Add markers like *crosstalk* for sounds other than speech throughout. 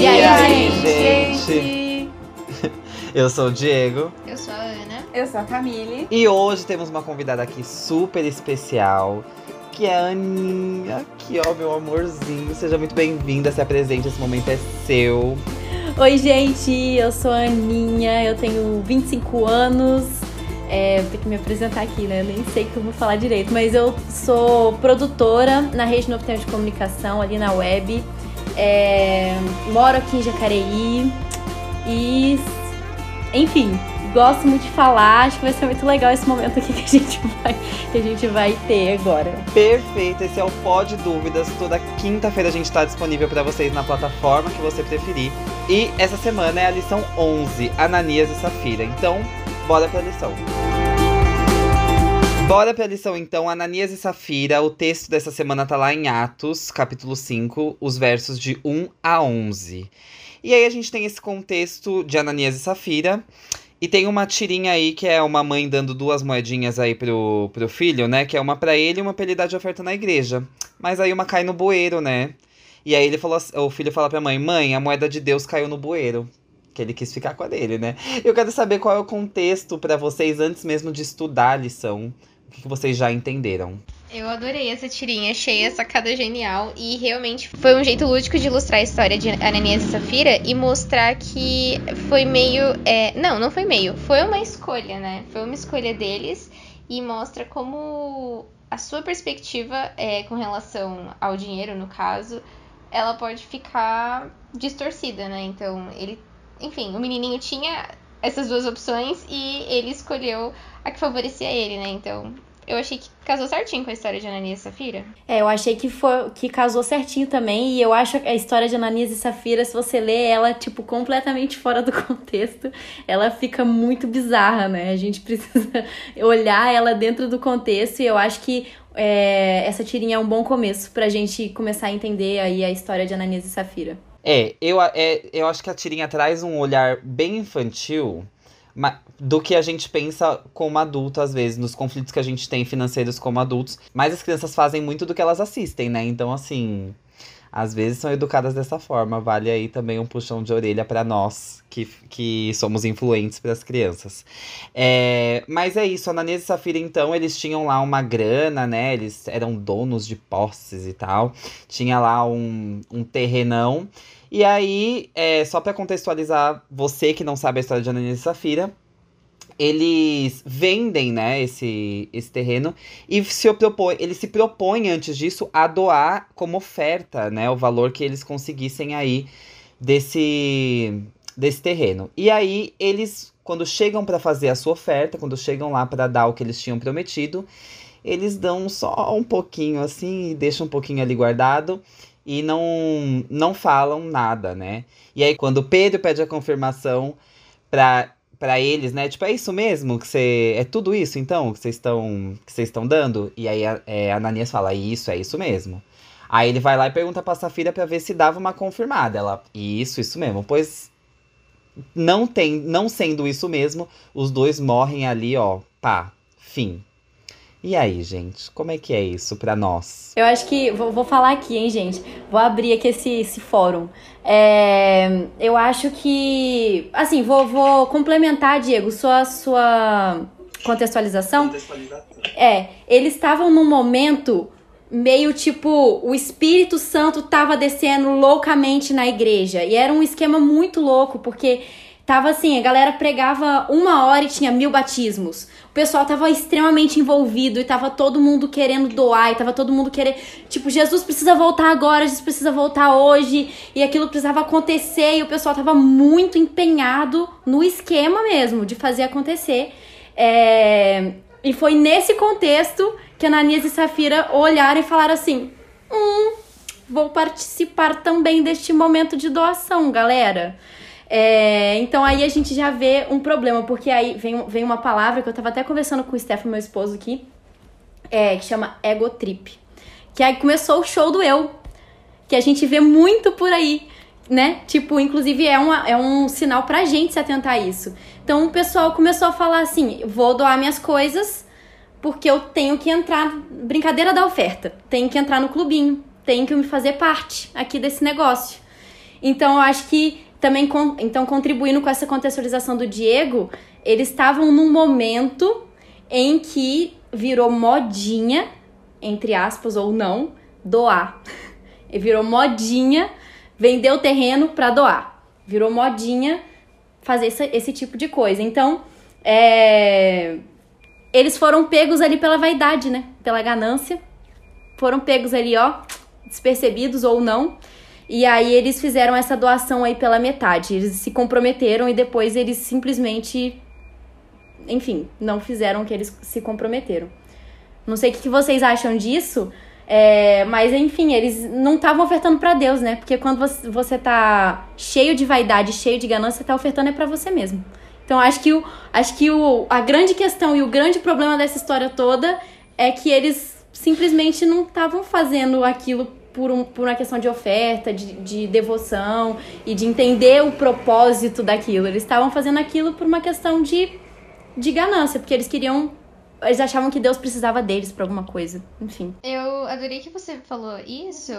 E, e aí, aí, gente? gente? *laughs* Eu sou o Diego. Eu sou a Ana. Eu sou a Camille. E hoje temos uma convidada aqui super especial. Que é a Aninha. Aqui, ó, meu amorzinho. Seja muito bem-vinda, se apresente, esse momento é seu. Oi, gente, eu sou a Aninha, eu tenho 25 anos. É, vou ter que me apresentar aqui, né? Eu nem sei que eu vou falar direito, mas eu sou produtora na Rede Novo Tempo de Comunicação, ali na web. É, moro aqui em Jacareí e, enfim, gosto muito de falar. Acho que vai ser muito legal esse momento aqui que a gente vai, que a gente vai ter agora. Perfeito, esse é o Pod Dúvidas. Toda quinta-feira a gente está disponível para vocês na plataforma que você preferir. E essa semana é a lição 11, Ananias e Safira. Então, bora pra lição. Bora pra lição então, Ananias e Safira. O texto dessa semana tá lá em Atos, capítulo 5, os versos de 1 a 11. E aí a gente tem esse contexto de Ananias e Safira. E tem uma tirinha aí que é uma mãe dando duas moedinhas aí pro, pro filho, né? Que é uma pra ele e uma pra ele dar de oferta na igreja. Mas aí uma cai no bueiro, né? E aí ele falou, o filho fala pra mãe, mãe, a moeda de Deus caiu no bueiro. Que ele quis ficar com a dele, né? Eu quero saber qual é o contexto para vocês antes mesmo de estudar a lição. O que vocês já entenderam? Eu adorei essa tirinha, achei a sacada genial e realmente foi um jeito lúdico de ilustrar a história de Ananias e Safira e mostrar que foi meio. É, não, não foi meio, foi uma escolha, né? Foi uma escolha deles e mostra como a sua perspectiva é, com relação ao dinheiro, no caso, ela pode ficar distorcida, né? Então, ele. Enfim, o menininho tinha essas duas opções e ele escolheu a que favorecia ele, né? Então, eu achei que casou certinho com a história de Ananias e Safira. É, eu achei que foi que casou certinho também. E eu acho a história de Ananias e Safira, se você lê ela, tipo, completamente fora do *laughs* contexto, ela fica muito bizarra, né? A gente precisa *laughs* olhar ela dentro do contexto. E eu acho que é, essa tirinha é um bom começo pra gente começar a entender aí a história de Ananias e Safira. É, eu, é, eu acho que a tirinha traz um olhar bem infantil do que a gente pensa como adulto, às vezes, nos conflitos que a gente tem financeiros como adultos. Mas as crianças fazem muito do que elas assistem, né? Então, assim, às vezes são educadas dessa forma. Vale aí também um puxão de orelha para nós que, que somos influentes para as crianças. É, mas é isso, Ananias e Safira, então, eles tinham lá uma grana, né? Eles eram donos de posses e tal. Tinha lá um, um terrenão. E aí, é, só para contextualizar você que não sabe a história de Ananias e Safira, eles vendem, né, esse, esse terreno e se propõe, eles se propõem antes disso a doar como oferta, né, o valor que eles conseguissem aí desse desse terreno. E aí eles quando chegam para fazer a sua oferta, quando chegam lá para dar o que eles tinham prometido, eles dão só um pouquinho assim, deixam um pouquinho ali guardado e não não falam nada, né? E aí quando Pedro pede a confirmação para para eles, né? Tipo, é isso mesmo que você é tudo isso então que vocês estão que vocês estão dando? E aí a, é, Ananias fala: "Isso, é isso mesmo". Aí ele vai lá e pergunta pra Safira para ver se dava uma confirmada. Ela: "Isso, isso mesmo". Pois não tem, não sendo isso mesmo, os dois morrem ali, ó, pá, fim. E aí, gente, como é que é isso para nós? Eu acho que. Vou, vou, falar aqui, hein, gente? Vou abrir aqui esse, esse fórum. É, eu acho que. Assim, vou, vou complementar, Diego, sua, sua contextualização. Contextualização. É, eles estavam num momento meio tipo o Espírito Santo tava descendo loucamente na igreja e era um esquema muito louco porque tava assim a galera pregava uma hora e tinha mil batismos o pessoal tava extremamente envolvido e tava todo mundo querendo doar e tava todo mundo querendo. Tipo, Jesus precisa voltar agora, Jesus precisa voltar hoje e aquilo precisava acontecer e o pessoal tava muito empenhado no esquema mesmo de fazer acontecer. É... E foi nesse contexto que Ananias e Safira olharam e falaram assim: hum, vou participar também deste momento de doação, galera. É, então aí a gente já vê um problema, porque aí vem, vem uma palavra que eu tava até conversando com o Stefan, meu esposo aqui, é, que chama ego trip. Que aí começou o show do eu, que a gente vê muito por aí, né? Tipo, inclusive é, uma, é um sinal pra gente se atentar a isso. Então o pessoal começou a falar assim: vou doar minhas coisas porque eu tenho que entrar. Brincadeira da oferta, tenho que entrar no clubinho, tenho que me fazer parte aqui desse negócio. Então eu acho que também com, então contribuindo com essa contextualização do Diego, eles estavam num momento em que virou modinha, entre aspas ou não, doar. *laughs* E virou modinha vender o terreno para doar. Virou modinha fazer esse, esse tipo de coisa. Então, é, eles foram pegos ali pela vaidade, né? Pela ganância. Foram pegos ali, ó, despercebidos ou não. E aí eles fizeram essa doação aí pela metade. Eles se comprometeram e depois eles simplesmente, enfim, não fizeram o que eles se comprometeram. Não sei o que vocês acham disso, é, mas enfim, eles não estavam ofertando para Deus, né? Porque quando você, você tá cheio de vaidade, cheio de ganância, você tá ofertando é para você mesmo. Então acho que, o, acho que o, a grande questão e o grande problema dessa história toda é que eles simplesmente não estavam fazendo aquilo por, um, por uma questão de oferta, de, de devoção e de entender o propósito daquilo. Eles estavam fazendo aquilo por uma questão de, de ganância, porque eles queriam eles achavam que Deus precisava deles para alguma coisa. Enfim. Eu adorei que você falou isso,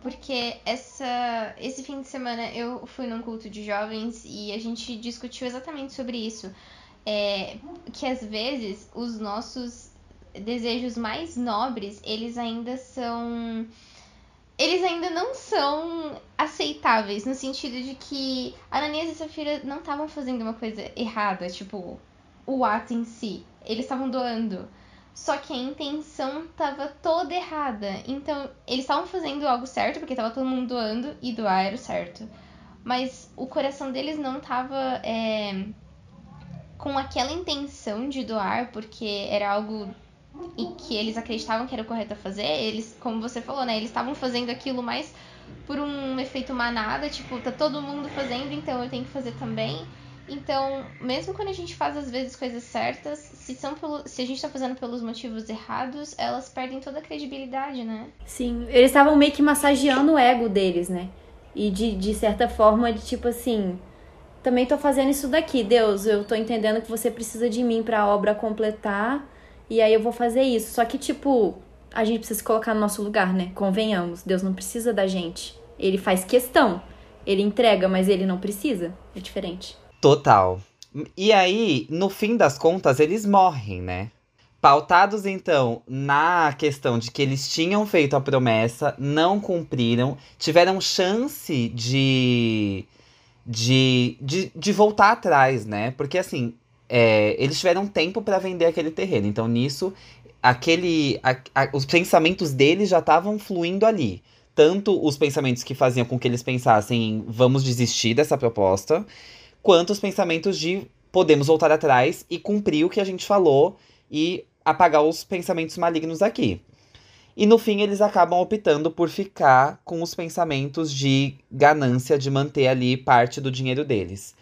porque essa, esse fim de semana eu fui num culto de jovens e a gente discutiu exatamente sobre isso. É, que às vezes os nossos desejos mais nobres, eles ainda são. Eles ainda não são aceitáveis, no sentido de que Ananias e Safira não estavam fazendo uma coisa errada, tipo, o ato em si eles estavam doando. Só que a intenção tava toda errada. Então, eles estavam fazendo algo certo, porque tava todo mundo doando, e doar era o certo. Mas o coração deles não tava é, com aquela intenção de doar, porque era algo e que eles acreditavam que era o correto a fazer. Eles, como você falou, né? Eles estavam fazendo aquilo mais por um efeito manada, tipo, tá todo mundo fazendo, então eu tenho que fazer também. Então, mesmo quando a gente faz às vezes coisas certas, se, são pelo, se a gente tá fazendo pelos motivos errados, elas perdem toda a credibilidade, né? Sim, eles estavam meio que massageando o ego deles, né? E de, de certa forma, de tipo assim, também tô fazendo isso daqui, Deus, eu tô entendendo que você precisa de mim para a obra completar, e aí eu vou fazer isso. Só que, tipo, a gente precisa se colocar no nosso lugar, né? Convenhamos, Deus não precisa da gente. Ele faz questão. Ele entrega, mas ele não precisa. É diferente. Total. E aí, no fim das contas, eles morrem, né? Pautados, então, na questão de que eles tinham feito a promessa, não cumpriram, tiveram chance de, de, de, de voltar atrás, né? Porque, assim, é, eles tiveram tempo para vender aquele terreno. Então, nisso, aquele, a, a, os pensamentos deles já estavam fluindo ali. Tanto os pensamentos que faziam com que eles pensassem em vamos desistir dessa proposta, quanto os pensamentos de podemos voltar atrás e cumprir o que a gente falou e apagar os pensamentos malignos aqui. E no fim eles acabam optando por ficar com os pensamentos de ganância de manter ali parte do dinheiro deles.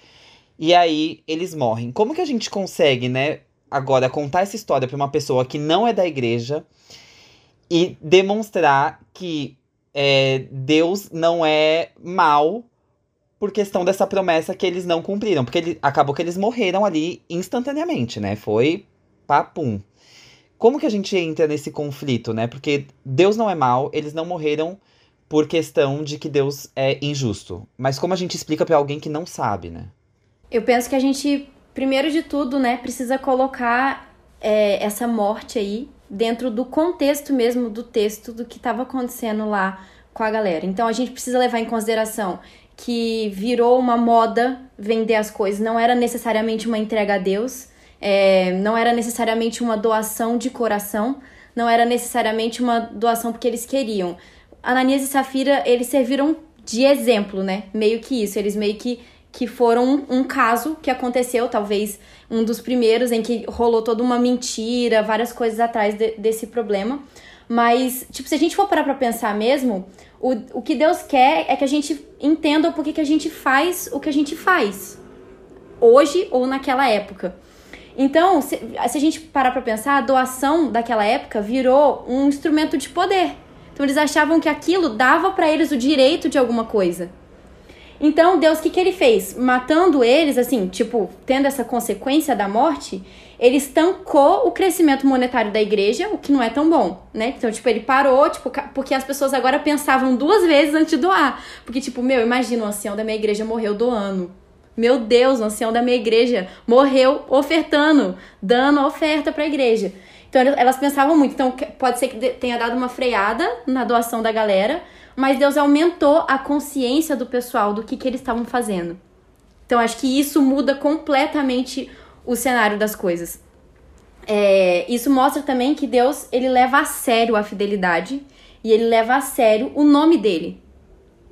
E aí eles morrem. Como que a gente consegue, né, agora contar essa história para uma pessoa que não é da igreja e demonstrar que é, Deus não é mal por questão dessa promessa que eles não cumpriram. Porque ele, acabou que eles morreram ali instantaneamente, né? Foi papum. Como que a gente entra nesse conflito, né? Porque Deus não é mal, eles não morreram por questão de que Deus é injusto. Mas como a gente explica para alguém que não sabe, né? Eu penso que a gente, primeiro de tudo, né, precisa colocar é, essa morte aí dentro do contexto mesmo do texto do que estava acontecendo lá com a galera. Então a gente precisa levar em consideração que virou uma moda vender as coisas, não era necessariamente uma entrega a Deus, é, não era necessariamente uma doação de coração, não era necessariamente uma doação porque eles queriam. Ananias e Safira, eles serviram de exemplo, né? Meio que isso, eles meio que, que foram um, caso que aconteceu, talvez um dos primeiros, em que rolou toda uma mentira, várias coisas atrás de, desse problema. Mas, tipo, se a gente for parar pra pensar mesmo, o, o que Deus quer é que a gente entenda o porquê que a gente faz o que a gente faz. Hoje ou naquela época. Então, se, se a gente parar pra pensar, a doação daquela época virou um instrumento de poder. Então, eles achavam que aquilo dava para eles o direito de alguma coisa. Então, Deus, o que, que ele fez? Matando eles, assim, tipo, tendo essa consequência da morte, ele estancou o crescimento monetário da igreja, o que não é tão bom, né? Então, tipo, ele parou, tipo, porque as pessoas agora pensavam duas vezes antes de doar. Porque, tipo, meu, imagina, o ancião da minha igreja morreu doando. Meu Deus, o ancião da minha igreja morreu ofertando, dando oferta para a igreja. Então elas pensavam muito. Então pode ser que tenha dado uma freada na doação da galera, mas Deus aumentou a consciência do pessoal do que, que eles estavam fazendo. Então acho que isso muda completamente o cenário das coisas. É, isso mostra também que Deus ele leva a sério a fidelidade e ele leva a sério o nome dele.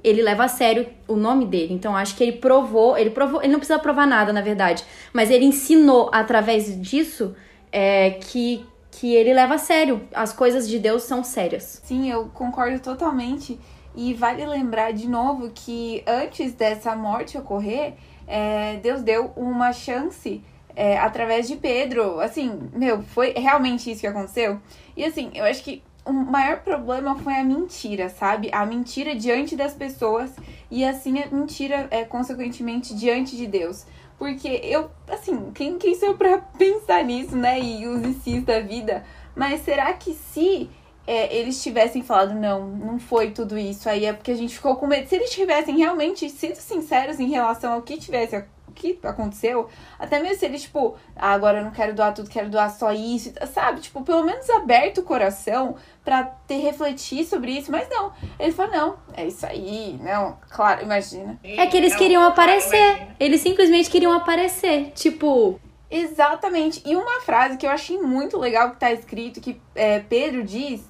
Ele leva a sério o nome dele. Então acho que ele provou, ele provou, ele não precisa provar nada na verdade, mas ele ensinou através disso é, que que ele leva a sério. As coisas de Deus são sérias. Sim, eu concordo totalmente. E vale lembrar de novo que antes dessa morte ocorrer, é, Deus deu uma chance é, através de Pedro. Assim, meu, foi realmente isso que aconteceu. E assim, eu acho que o maior problema foi a mentira, sabe? A mentira diante das pessoas e assim a mentira, é, consequentemente, diante de Deus. Porque eu, assim, quem, quem sou eu pra *laughs* pensar nisso, né? E os ICs da vida. Mas será que se é, eles tivessem falado, não, não foi tudo isso, aí é porque a gente ficou com medo. Se eles tivessem realmente sido sinceros em relação ao que tivesse que aconteceu, até mesmo se eles, tipo, ah, agora eu não quero doar tudo, quero doar só isso, sabe? Tipo, pelo menos aberto o coração para ter refletir sobre isso, mas não. Ele falou, não, é isso aí, não, claro, imagina. É que eles queriam aparecer. Eles simplesmente queriam aparecer. Tipo, Exatamente. E uma frase que eu achei muito legal que tá escrito, que é, Pedro diz,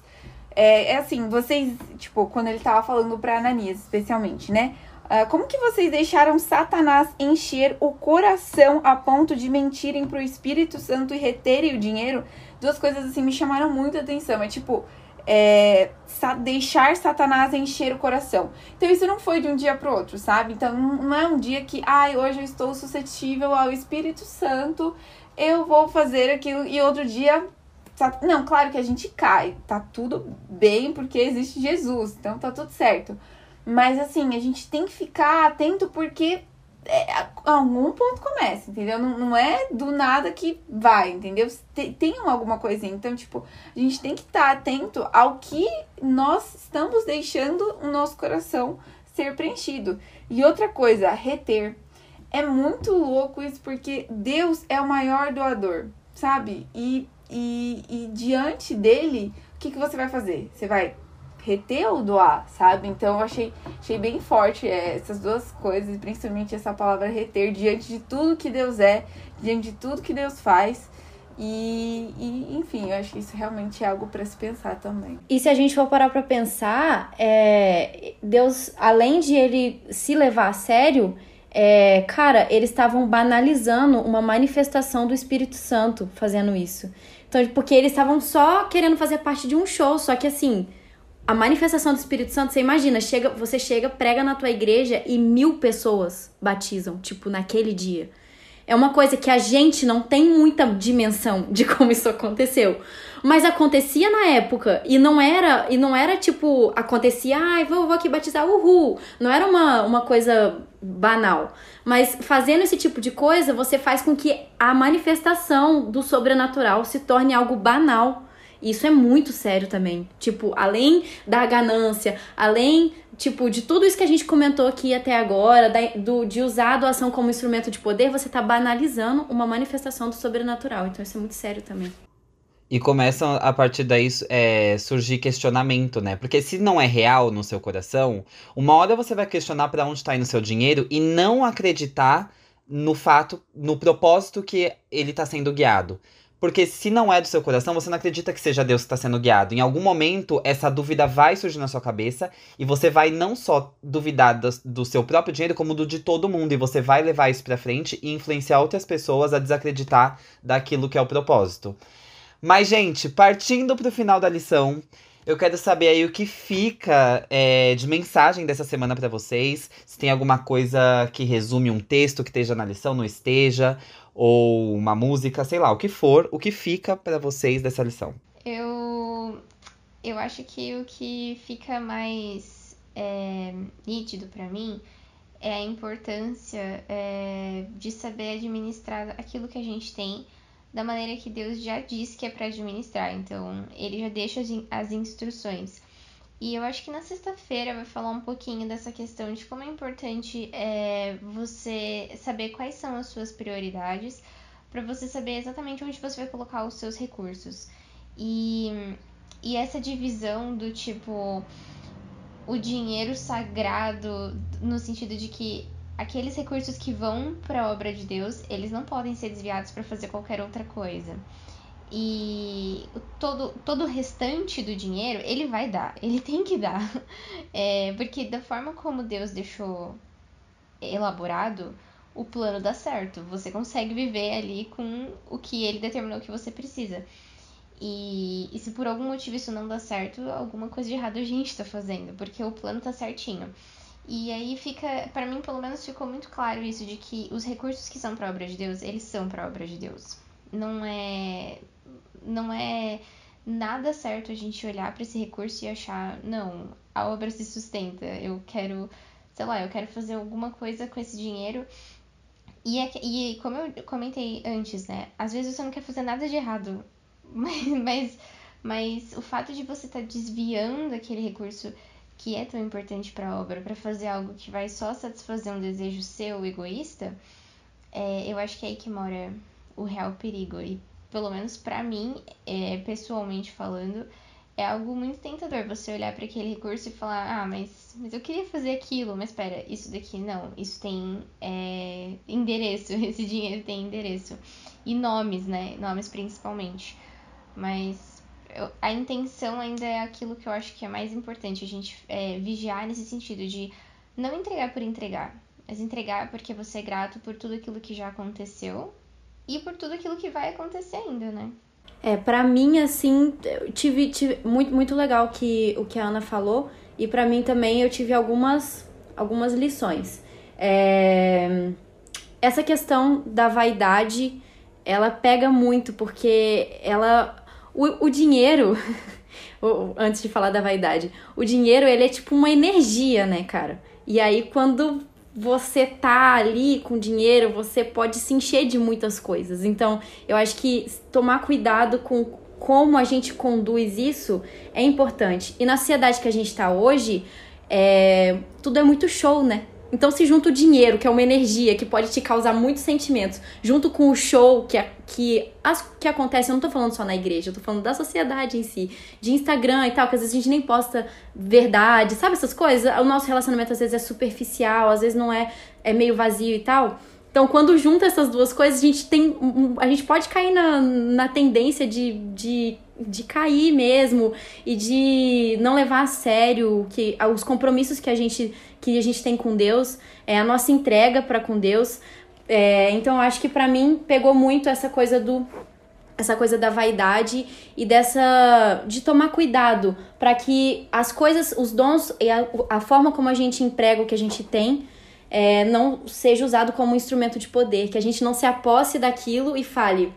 é, é, assim, vocês, tipo, quando ele tava falando pra Ananias, especialmente, né? Uh, como que vocês deixaram Satanás encher o coração a ponto de mentirem pro Espírito Santo e reterem o dinheiro? Duas coisas assim me chamaram muito a atenção. É tipo, é, deixar Satanás encher o coração. Então isso não foi de um dia pro outro, sabe? Então não é um dia que, ai, hoje eu estou suscetível ao Espírito Santo, eu vou fazer aquilo, e outro dia não, claro que a gente cai, tá tudo bem porque existe Jesus, então tá tudo certo. Mas assim, a gente tem que ficar atento porque é, algum ponto começa, entendeu? Não, não é do nada que vai, entendeu? Tem, tem alguma coisinha. Então, tipo, a gente tem que estar tá atento ao que nós estamos deixando o nosso coração ser preenchido. E outra coisa, reter. É muito louco isso porque Deus é o maior doador, sabe? E e, e diante dele, o que, que você vai fazer? Você vai reter ou doar, sabe? Então eu achei, achei bem forte é, essas duas coisas, principalmente essa palavra reter, diante de tudo que Deus é, diante de tudo que Deus faz. E, e enfim, eu acho que isso realmente é algo para se pensar também. E se a gente for parar para pensar, é, Deus, além de ele se levar a sério, é, cara, eles estavam banalizando uma manifestação do Espírito Santo fazendo isso. Então, porque eles estavam só querendo fazer parte de um show, só que assim, a manifestação do Espírito Santo, você imagina, chega, você chega, prega na tua igreja e mil pessoas batizam, tipo, naquele dia. É uma coisa que a gente não tem muita dimensão *laughs* de como isso aconteceu. Mas acontecia na época e não era e não era tipo acontecia, ai, vou, vou aqui batizar uhul. Não era uma, uma coisa banal. Mas fazendo esse tipo de coisa, você faz com que a manifestação do sobrenatural se torne algo banal. Isso é muito sério também. Tipo, além da ganância, além, tipo, de tudo isso que a gente comentou aqui até agora, da, do, de usar a doação como instrumento de poder, você tá banalizando uma manifestação do sobrenatural. Então isso é muito sério também. E começam a partir daí é, surgir questionamento, né? Porque se não é real no seu coração, uma hora você vai questionar para onde está indo seu dinheiro e não acreditar no fato, no propósito que ele está sendo guiado. Porque se não é do seu coração, você não acredita que seja Deus que está sendo guiado. Em algum momento, essa dúvida vai surgir na sua cabeça e você vai não só duvidar do, do seu próprio dinheiro, como do de todo mundo. E você vai levar isso para frente e influenciar outras pessoas a desacreditar daquilo que é o propósito. Mas, gente, partindo pro final da lição, eu quero saber aí o que fica é, de mensagem dessa semana para vocês. Se tem alguma coisa que resume um texto que esteja na lição, não esteja, ou uma música, sei lá, o que for, o que fica para vocês dessa lição. Eu, eu acho que o que fica mais é, nítido para mim é a importância é, de saber administrar aquilo que a gente tem da maneira que Deus já disse que é para administrar. Então, ele já deixa as instruções. E eu acho que na sexta-feira vai falar um pouquinho dessa questão de como é importante é, você saber quais são as suas prioridades, para você saber exatamente onde você vai colocar os seus recursos. E, e essa divisão do tipo o dinheiro sagrado no sentido de que aqueles recursos que vão para a obra de Deus, eles não podem ser desviados para fazer qualquer outra coisa. E todo, todo o restante do dinheiro, ele vai dar, *laughs* ele tem que dar. É, porque da forma como Deus deixou elaborado, o plano dá certo. Você consegue viver ali com o que ele determinou que você precisa. E, e se por algum motivo isso não dá certo, alguma coisa de errado a gente tá fazendo, porque o plano tá certinho. E aí fica, para mim pelo menos ficou muito claro isso de que os recursos que são para obra de Deus, eles são para obra de Deus. Não é não é nada certo a gente olhar para esse recurso e achar, não, a obra se sustenta, eu quero, sei lá, eu quero fazer alguma coisa com esse dinheiro. E, é, e como eu comentei antes, né? Às vezes você não quer fazer nada de errado *laughs* mas, mas, mas o fato de você estar tá desviando aquele recurso que é tão importante para a obra para fazer algo que vai só satisfazer um desejo seu egoísta, é, eu acho que é aí que mora o real perigo. E pelo menos para mim, é, pessoalmente falando, é algo muito tentador você olhar para aquele recurso e falar: ah, mas, mas eu queria fazer aquilo, mas espera, isso daqui não, isso tem é, endereço, *laughs* esse dinheiro tem endereço. E nomes, né? Nomes principalmente. Mas eu, a intenção ainda é aquilo que eu acho que é mais importante, a gente é, vigiar nesse sentido de não entregar por entregar, mas entregar porque você é grato por tudo aquilo que já aconteceu e por tudo aquilo que vai acontecer ainda, né? É, para mim, assim, tive, tive muito, muito legal que, o que a Ana falou, e para mim também eu tive algumas, algumas lições. É, essa questão da vaidade, ela pega muito, porque ela o, o dinheiro, *laughs* antes de falar da vaidade, o dinheiro ele é tipo uma energia, né, cara? E aí quando você tá ali com dinheiro, você pode se encher de muitas coisas. Então, eu acho que tomar cuidado com como a gente conduz isso é importante. E na sociedade que a gente tá hoje, é, tudo é muito show, né? Então, se junta o dinheiro, que é uma energia que pode te causar muitos sentimentos, junto com o show que, que, as, que acontece, eu não tô falando só na igreja, eu tô falando da sociedade em si, de Instagram e tal, que às vezes a gente nem posta verdade, sabe essas coisas? O nosso relacionamento às vezes é superficial, às vezes não é, é meio vazio e tal. Então, quando junta essas duas coisas, a gente tem. A gente pode cair na, na tendência de, de, de cair mesmo e de não levar a sério que, os compromissos que a gente, que a gente tem com Deus, é, a nossa entrega para com Deus. É, então, acho que para mim pegou muito essa coisa do essa coisa da vaidade e dessa de tomar cuidado para que as coisas, os dons e a, a forma como a gente emprega o que a gente tem é, não seja usado como um instrumento de poder, que a gente não se aposse daquilo e fale,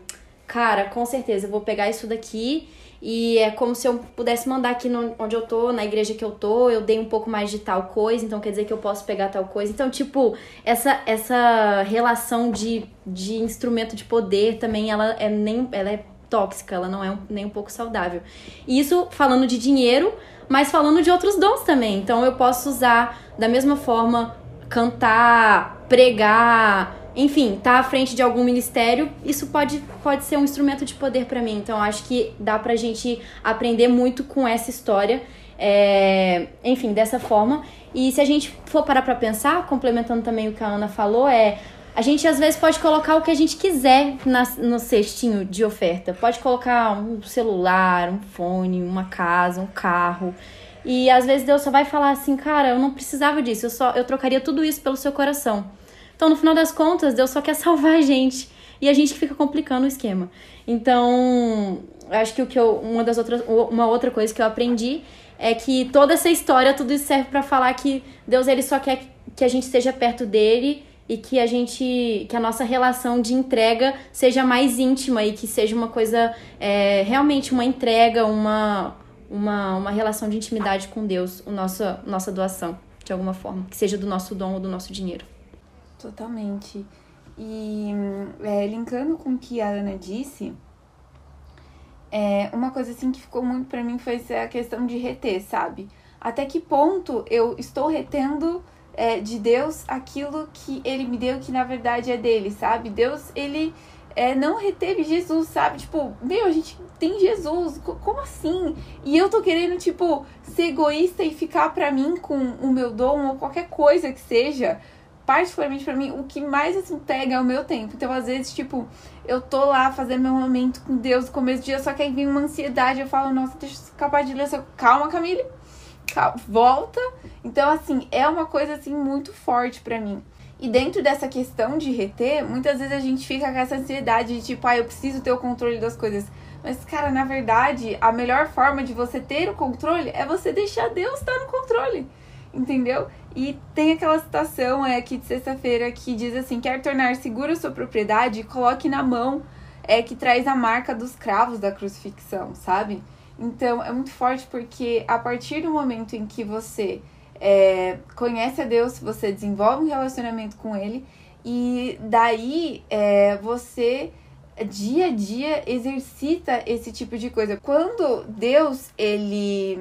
cara, com certeza, eu vou pegar isso daqui e é como se eu pudesse mandar aqui no, onde eu tô, na igreja que eu tô, eu dei um pouco mais de tal coisa, então quer dizer que eu posso pegar tal coisa. Então, tipo, essa, essa relação de, de instrumento de poder também, ela é nem ela é tóxica, ela não é um, nem um pouco saudável. Isso falando de dinheiro, mas falando de outros dons também. Então eu posso usar da mesma forma cantar, pregar, enfim, tá à frente de algum ministério, isso pode, pode ser um instrumento de poder para mim. Então, acho que dá pra gente aprender muito com essa história. É, enfim, dessa forma. E se a gente for parar pra pensar, complementando também o que a Ana falou, é. A gente às vezes pode colocar o que a gente quiser na, no cestinho de oferta. Pode colocar um celular, um fone, uma casa, um carro. E às vezes Deus só vai falar assim, cara, eu não precisava disso, eu só eu trocaria tudo isso pelo seu coração. Então, no final das contas, Deus só quer *laughs* salvar a gente. E a gente que fica complicando o esquema. Então, acho que o que eu, uma das outras uma outra coisa que eu aprendi é que toda essa história, tudo isso serve para falar que Deus ele só quer que a gente esteja perto dele e que a gente que a nossa relação de entrega seja mais íntima e que seja uma coisa é, realmente uma entrega uma uma, uma relação de intimidade com Deus, o nosso, nossa doação. de alguma forma, que seja do nosso dom ou do nosso dinheiro. Totalmente. E é, linkando com o que a Ana disse, é, uma coisa assim que ficou muito para mim foi a questão de reter, sabe? Até que ponto eu estou retendo é, de Deus aquilo que ele me deu, que na verdade é dele, sabe? Deus, ele é, não reteve Jesus, sabe? Tipo, meu, a gente tem Jesus, como assim? E eu tô querendo, tipo, ser egoísta e ficar pra mim com o meu dom ou qualquer coisa que seja particularmente para mim, o que mais assim pega é o meu tempo. Então, às vezes, tipo, eu tô lá fazendo meu momento com Deus no começo do dia, só que aí vem uma ansiedade, eu falo, nossa, deixa eu escapar de ler. Calma, Camille. Volta. Então, assim, é uma coisa assim muito forte para mim. E dentro dessa questão de reter, muitas vezes a gente fica com essa ansiedade de tipo, ah, eu preciso ter o controle das coisas. Mas, cara, na verdade, a melhor forma de você ter o controle é você deixar Deus estar no controle. Entendeu? E tem aquela citação é, aqui de sexta-feira que diz assim: quer tornar segura sua propriedade, coloque na mão é que traz a marca dos cravos da crucifixão, sabe? Então é muito forte porque a partir do momento em que você é, conhece a Deus, você desenvolve um relacionamento com Ele e daí é, você dia a dia exercita esse tipo de coisa. Quando Deus ele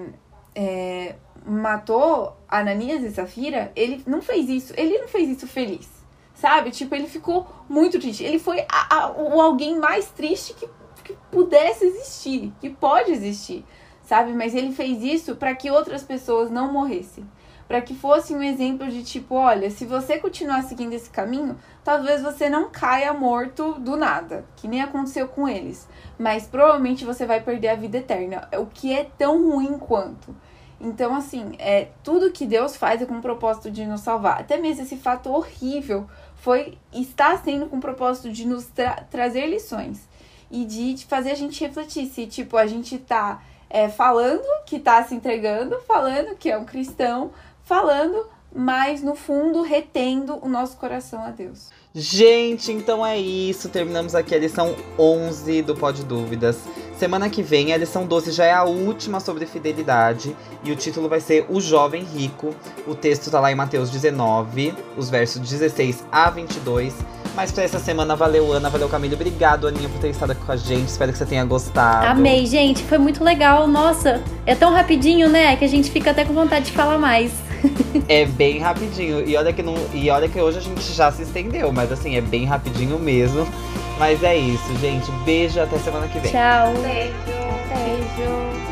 é, matou Ananias e Safira, ele não fez isso, ele não fez isso feliz. Sabe? Tipo, ele ficou muito triste. Ele foi a, a, o alguém mais triste que, que pudesse existir, que pode existir, sabe? Mas ele fez isso para que outras pessoas não morressem. Para que fosse um exemplo de tipo, olha, se você continuar seguindo esse caminho, talvez você não caia morto do nada, que nem aconteceu com eles. Mas provavelmente você vai perder a vida eterna, o que é tão ruim quanto. Então, assim, é, tudo que Deus faz é com o propósito de nos salvar. Até mesmo esse fato horrível foi está sendo com o propósito de nos tra trazer lições e de, de, fazer a gente refletir se, tipo, a gente tá é, falando que tá se entregando, falando que é um cristão, falando, mas no fundo retendo o nosso coração a Deus. Gente, então é isso. Terminamos aqui a lição 11 do Pod Dúvidas. Semana que vem, a lição 12 já é a última sobre fidelidade. E o título vai ser O Jovem Rico. O texto tá lá em Mateus 19, os versos 16 a 22. Mas pra essa semana, valeu, Ana, valeu, Camila. Obrigado, Aninha, por ter estado aqui com a gente. Espero que você tenha gostado. Amei, gente. Foi muito legal. Nossa, é tão rapidinho, né? Que a gente fica até com vontade de falar mais. *laughs* é bem rapidinho. E olha, que não, e olha que hoje a gente já se estendeu, mas assim, é bem rapidinho mesmo. Mas é isso, gente. Beijo, até semana que vem. Tchau. Beijo. Beijo.